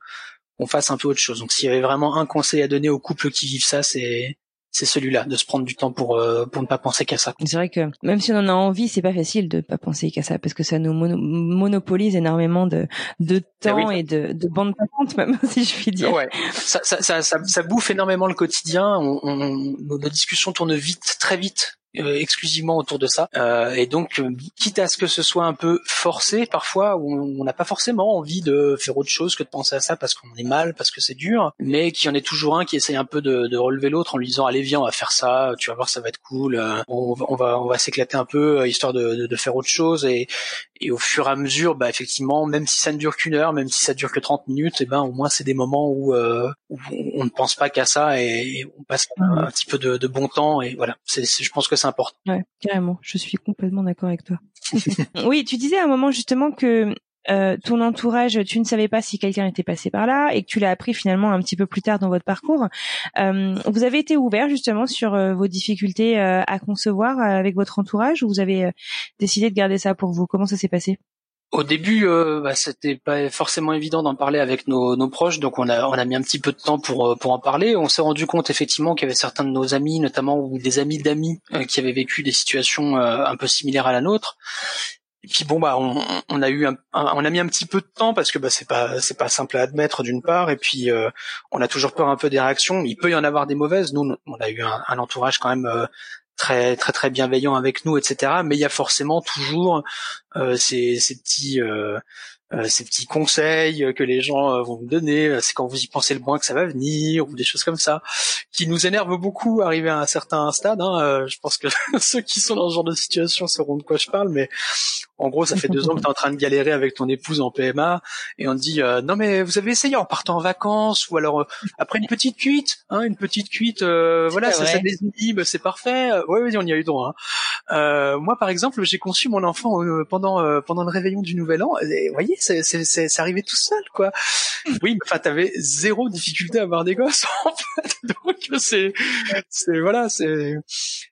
qu'on fasse un peu autre chose. Donc s'il y avait vraiment un conseil à donner aux couples qui vivent ça, c'est c'est celui-là, de se prendre du temps pour euh, pour ne pas penser qu'à ça. C'est vrai que même si on en a envie, c'est pas facile de pas penser qu'à ça parce que ça nous monopolise énormément de de ben temps et de de bande passante même si je puis dire. Ouais, ça ça ça, ça, bouffe énormément le quotidien. On, on, nos discussions tournent vite, très vite exclusivement autour de ça. Euh, et donc, euh, quitte à ce que ce soit un peu forcé parfois, où on n'a pas forcément envie de faire autre chose que de penser à ça parce qu'on est mal, parce que c'est dur, mais qu'il y en ait toujours un qui essaye un peu de, de, relever l'autre en lui disant allez viens on va faire ça, tu vas voir ça va être cool, on, va on va, s'éclater un peu histoire de, de, faire autre chose et, et au fur et à mesure, bah effectivement, même si ça ne dure qu'une heure, même si ça dure que 30 minutes, et eh ben au moins c'est des moments où, où on ne pense pas qu'à ça et, on passe un, un, petit peu de, de bon temps et voilà. C'est, je pense que important. Ouais, carrément. Je suis complètement d'accord avec toi. oui, tu disais à un moment justement que euh, ton entourage, tu ne savais pas si quelqu'un était passé par là et que tu l'as appris finalement un petit peu plus tard dans votre parcours. Euh, vous avez été ouvert justement sur euh, vos difficultés euh, à concevoir avec votre entourage ou vous avez décidé de garder ça pour vous? Comment ça s'est passé? Au début, euh, bah, c'était pas forcément évident d'en parler avec nos, proches, donc on a, on a mis un petit peu de temps pour, pour en parler. On s'est rendu compte effectivement qu'il y avait certains de nos amis, notamment ou des amis d'amis, qui avaient vécu des situations un peu similaires à la nôtre. Et puis bon bah on, a eu un, on a mis un petit peu de temps parce que bah c'est pas c'est pas simple à admettre d'une part et puis on a toujours peur un peu des réactions. Il peut y en avoir des mauvaises. Nous on a eu un, entourage quand même très très très bienveillant avec nous, etc. Mais il y a forcément toujours euh, ces, petits euh, euh, ces petits conseils que les gens euh, vont vous donner, c'est quand vous y pensez le moins que ça va venir, ou des choses comme ça, qui nous énervent beaucoup arrivé à un certain stade. Hein. je pense que ceux qui sont dans ce genre de situation sauront de quoi je parle, mais en gros, ça fait deux ans que tu es en train de galérer avec ton épouse en PMA, et on te dit non mais vous avez essayé en partant en vacances, ou alors après une petite cuite, hein, une petite cuite, voilà, ça, ça désinhibe, c'est parfait. Oui, oui, on y a eu droit. Hein. Moi, par exemple, j'ai conçu mon enfant pendant pendant le réveillon du Nouvel An. Et, vous voyez, c'est, c'est, arrivé tout seul, quoi. Oui, enfin, t'avais zéro difficulté à avoir des gosses, en fait. Donc, c'est, c'est, voilà, c'est,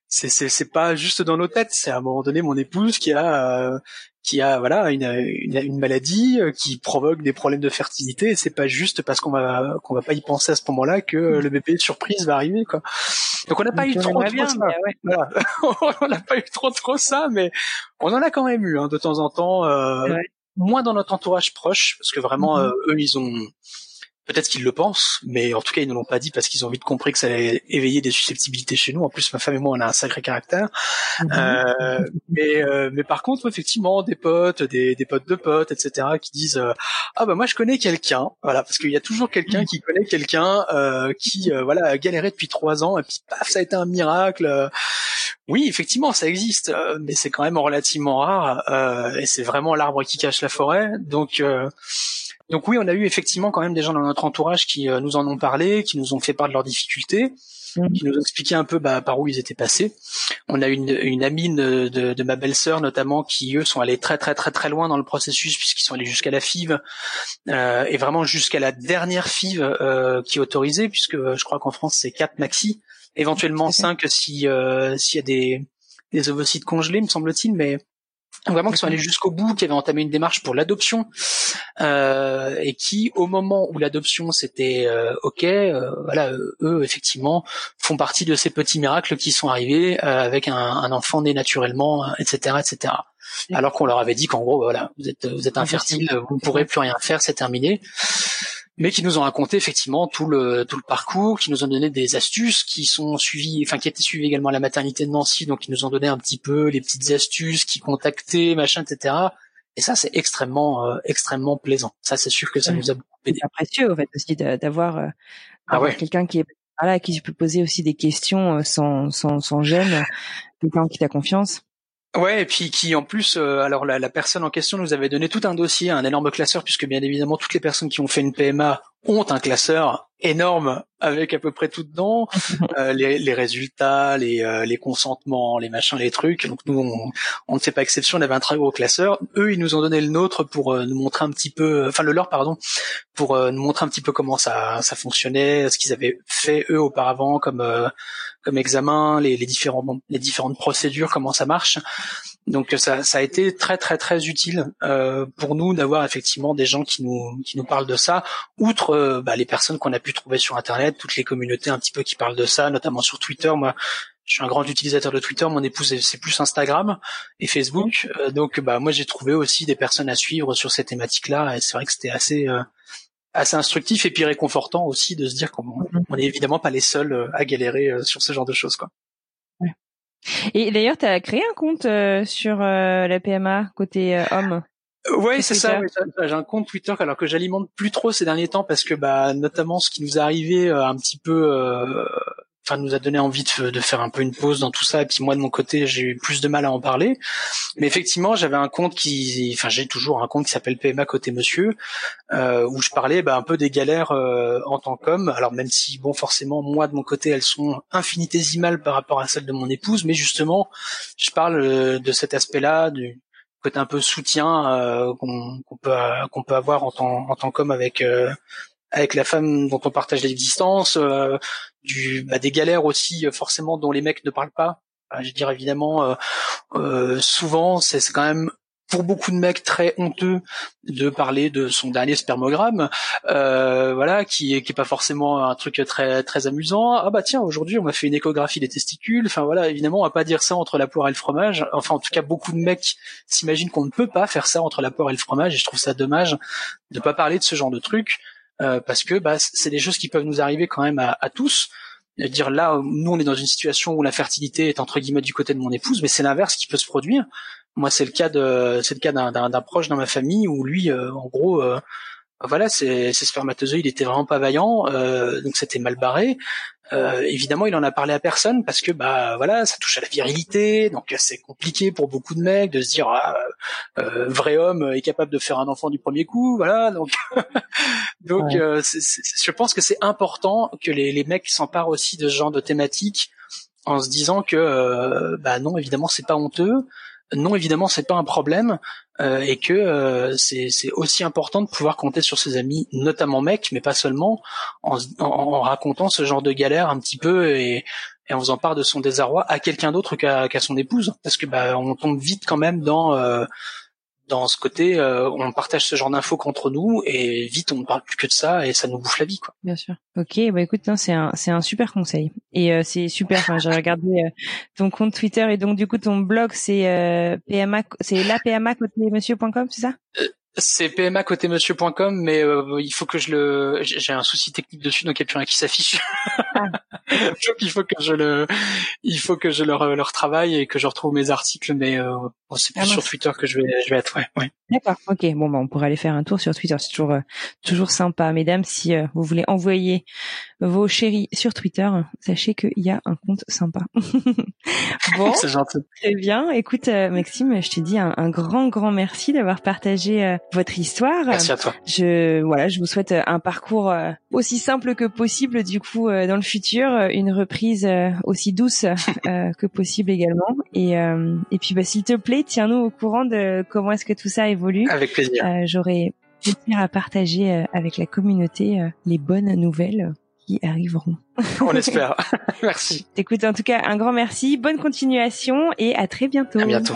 c'est, c'est, c'est pas juste dans nos têtes. C'est à un moment donné mon épouse qui a, euh, qui a voilà une, une, une, maladie euh, qui provoque des problèmes de fertilité et c'est pas juste parce qu'on va qu'on va pas y penser à ce moment-là que le bébé de surprise va arriver quoi. Donc on n'a pas eu trop, trop ça. Voilà. on n'a pas eu trop trop ça mais on en a quand même eu hein, de temps en temps euh, moins dans notre entourage proche, parce que vraiment, mhm. euh, eux, ils ont peut-être qu'ils le pensent, mais en tout cas ils ne l'ont pas dit parce qu'ils ont vite compris que ça allait éveiller des susceptibilités chez nous. En plus, ma femme et moi, on a un sacré caractère. Mhm. Euh, mais, euh, mais par contre, effectivement, des potes, des, des potes de potes, etc., qui disent euh, ah bah moi je connais quelqu'un, voilà, parce qu'il y a toujours quelqu'un qui connaît quelqu'un qui voilà a galéré depuis trois ans et puis paf, ça a été un miracle. Oui, effectivement, ça existe, euh, mais c'est quand même relativement rare euh, et c'est vraiment l'arbre qui cache la forêt. Donc, euh, donc oui, on a eu effectivement quand même des gens dans notre entourage qui nous en ont parlé, qui nous ont fait part de leurs difficultés, mmh. qui nous ont expliqué un peu bah, par où ils étaient passés. On a une, une amie de, de, ma belle-sœur notamment qui eux sont allés très très très très loin dans le processus puisqu'ils sont allés jusqu'à la FIV et vraiment jusqu'à la dernière FIV qui est autorisée puisque je crois qu'en France c'est 4 maxi éventuellement 5 si euh, s'il y a des des ovocytes congelés, me semble-t-il, mais vraiment qui sont allés jusqu'au bout, qui avaient entamé une démarche pour l'adoption euh, et qui, au moment où l'adoption c'était euh, ok, euh, voilà, eux effectivement font partie de ces petits miracles qui sont arrivés euh, avec un, un, enfant né naturellement, etc., etc. Alors qu'on leur avait dit qu'en gros, voilà, vous êtes vous êtes infertile, vous ne pourrez plus rien faire, c'est terminé mais qui nous ont raconté effectivement tout le tout le parcours, qui nous ont donné des astuces, qui sont suivies, enfin qui étaient suivies également à la maternité de Nancy, donc qui nous ont donné un petit peu les petites astuces, qui contactaient, machin, etc. Et ça, c'est extrêmement euh, extrêmement plaisant. Ça, c'est sûr que ça nous a beaucoup aidé. C'est précieux, en fait, aussi d'avoir euh, ah ouais. quelqu'un qui est là, à qui tu peux poser aussi des questions euh, sans sans sans gêne, quelqu'un qui t'a confiance. Ouais, et puis qui en plus, euh, alors la, la, personne en question nous avait donné tout un dossier, un énorme classeur, puisque bien évidemment toutes les personnes qui ont fait une PMA ont un classeur énorme avec à peu près tout dedans, euh, les, les, résultats, les, euh, les, consentements, les machins, les trucs. Donc nous, on, on, ne fait pas exception, on avait un très gros classeur. Eux, ils nous ont donné le nôtre pour euh, nous montrer un petit peu, enfin le leur, pardon, pour nous montrer un petit peu comment ça, ça fonctionnait, ce qu'ils avaient fait eux auparavant comme comme examen, les, les différents les différentes procédures, comment ça marche. Donc ça, ça a été très très très utile euh, pour nous d'avoir effectivement des gens qui nous qui nous parlent de ça, outre euh, bah, les personnes qu'on a pu trouver sur internet, toutes les communautés un petit peu qui parlent de ça, notamment sur Twitter. Moi, je suis un grand utilisateur de Twitter, mon épouse c'est plus Instagram et Facebook. Euh, donc bah moi j'ai trouvé aussi des personnes à suivre sur ces thématiques-là et c'est vrai que c'était assez euh, assez instructif et puis réconfortant aussi de se dire qu'on on est évidemment pas les seuls à galérer sur ce genre de choses quoi. Et d'ailleurs, tu as créé un compte euh, sur euh, la PMA côté euh, homme. Oui, c'est ça. J'ai un compte Twitter alors que j'alimente plus trop ces derniers temps parce que bah notamment ce qui nous est arrivé un petit peu enfin nous a donné envie de, de, faire un peu une pause dans tout ça. Et puis moi de mon côté j'ai eu plus de mal à en parler. Mais effectivement j'avais un compte qui enfin j'ai toujours un compte qui s'appelle PMA côté monsieur euh, où je parlais bah, un peu des galères euh, en tant qu'homme. Alors même si bon forcément moi de mon côté elles sont infinitésimales par rapport à celles de mon épouse. Mais justement je parle euh, de cet aspect là du côté un peu soutien euh, qu'on peut qu'on peut avoir en tant en tant qu'homme avec euh, avec la femme dont on partage l'existence, euh, bah, des galères aussi euh, forcément dont les mecs ne parlent pas. je veux dire évidemment, euh, euh souvent c'est quand même pour beaucoup de mecs très honteux de parler de son dernier spermogramme, voilà, qui est, qui est pas forcément un truc très très amusant. Ah bah tiens, aujourd'hui on m'a fait une échographie des testicules. Enfin voilà, évidemment on va pas dire ça entre la poire et le fromage. Enfin en tout cas beaucoup de mecs s'imaginent qu'on ne peut pas faire ça entre la poire et le fromage, et je trouve ça dommage de pas parler de ce genre de truc. Euh, parce que bah, c'est des choses qui peuvent nous arriver quand même à, à tous. Dire là, nous on est dans une situation où la fertilité est entre guillemets du côté de mon épouse, mais c'est l'inverse qui peut se produire. Moi, c'est le cas de, c'est le cas d'un proche dans ma famille où lui, en gros, voilà, ses, spermatozoïdes étaient vraiment pas vaillants, donc c'était mal barré. Euh, évidemment, il en a parlé à personne parce que bah voilà, ça touche à la virilité, donc c'est compliqué pour beaucoup de mecs de se dire ah, euh, vrai homme est capable de faire un enfant du premier coup, voilà. Donc donc euh, je pense que c'est important que les, les mecs s'emparent aussi de ce genre de thématiques en se disant que bah non, évidemment, c'est pas honteux non évidemment c'est pas un problème euh, et que euh, c'est aussi important de pouvoir compter sur ses amis, notamment mecs, mais pas seulement, en, racontant ce genre de galère un petit peu et, et en faisant part de son désarroi à quelqu'un d'autre qu'à son épouse, parce que bah on tombe vite quand même dans euh, dans ce côté, euh, on partage ce genre d'infos contre nous et vite on ne parle plus que de ça et ça nous bouffe la vie, quoi. Bien sûr. Ok, bah écoute, c'est un c'est un super conseil et euh, c'est super. Enfin, j'ai regardé euh, ton compte Twitter et donc du coup ton blog c'est PMA, c'est la PMA côté monsieur.com, c'est ça? C'est pma côté monsieur.com, mais euh, il faut que je le. J'ai un souci technique dessus, donc il n'y a plus rien qui s'affiche. Ah. donc il faut que je le, il faut que je le, le retravaille et que je retrouve mes articles, mais euh, c'est plus ah sur Twitter que je vais, je vais être. Ouais, ouais. D'accord. Ok. Bon, bah, on pourrait aller faire un tour sur Twitter. C'est toujours, euh, toujours sympa, mesdames. Si vous voulez envoyer vos chéris sur Twitter, sachez qu'il y a un compte sympa. bon. c'est gentil. Très bien. Écoute, Maxime, je te dis un, un grand, grand merci d'avoir partagé votre histoire. Merci à toi. Je voilà, je vous souhaite un parcours euh, aussi simple que possible du coup euh, dans le futur, une reprise euh, aussi douce que possible également. Et et puis bah s'il te plaît, tiens-nous au courant de comment est-ce que tout ça évolue. Avec plaisir. J'aurais plaisir à partager avec la communauté les bonnes nouvelles qui arriveront. On espère. merci. Écoute, en tout cas, un grand merci, bonne continuation et à très bientôt. À bientôt.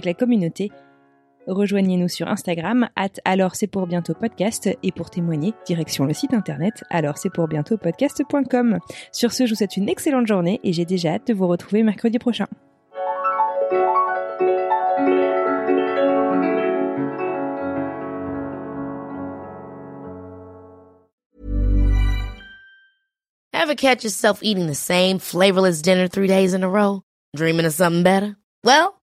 la communauté. Rejoignez-nous sur Instagram, at alors c'est pour bientôt podcast, et pour témoigner, direction le site internet alors c'est pour bientôt podcast.com. Sur ce, je vous souhaite une excellente journée et j'ai déjà hâte de vous retrouver mercredi prochain. Ever catch yourself eating the same flavorless dinner three days in a row? Dreaming of something better? Well,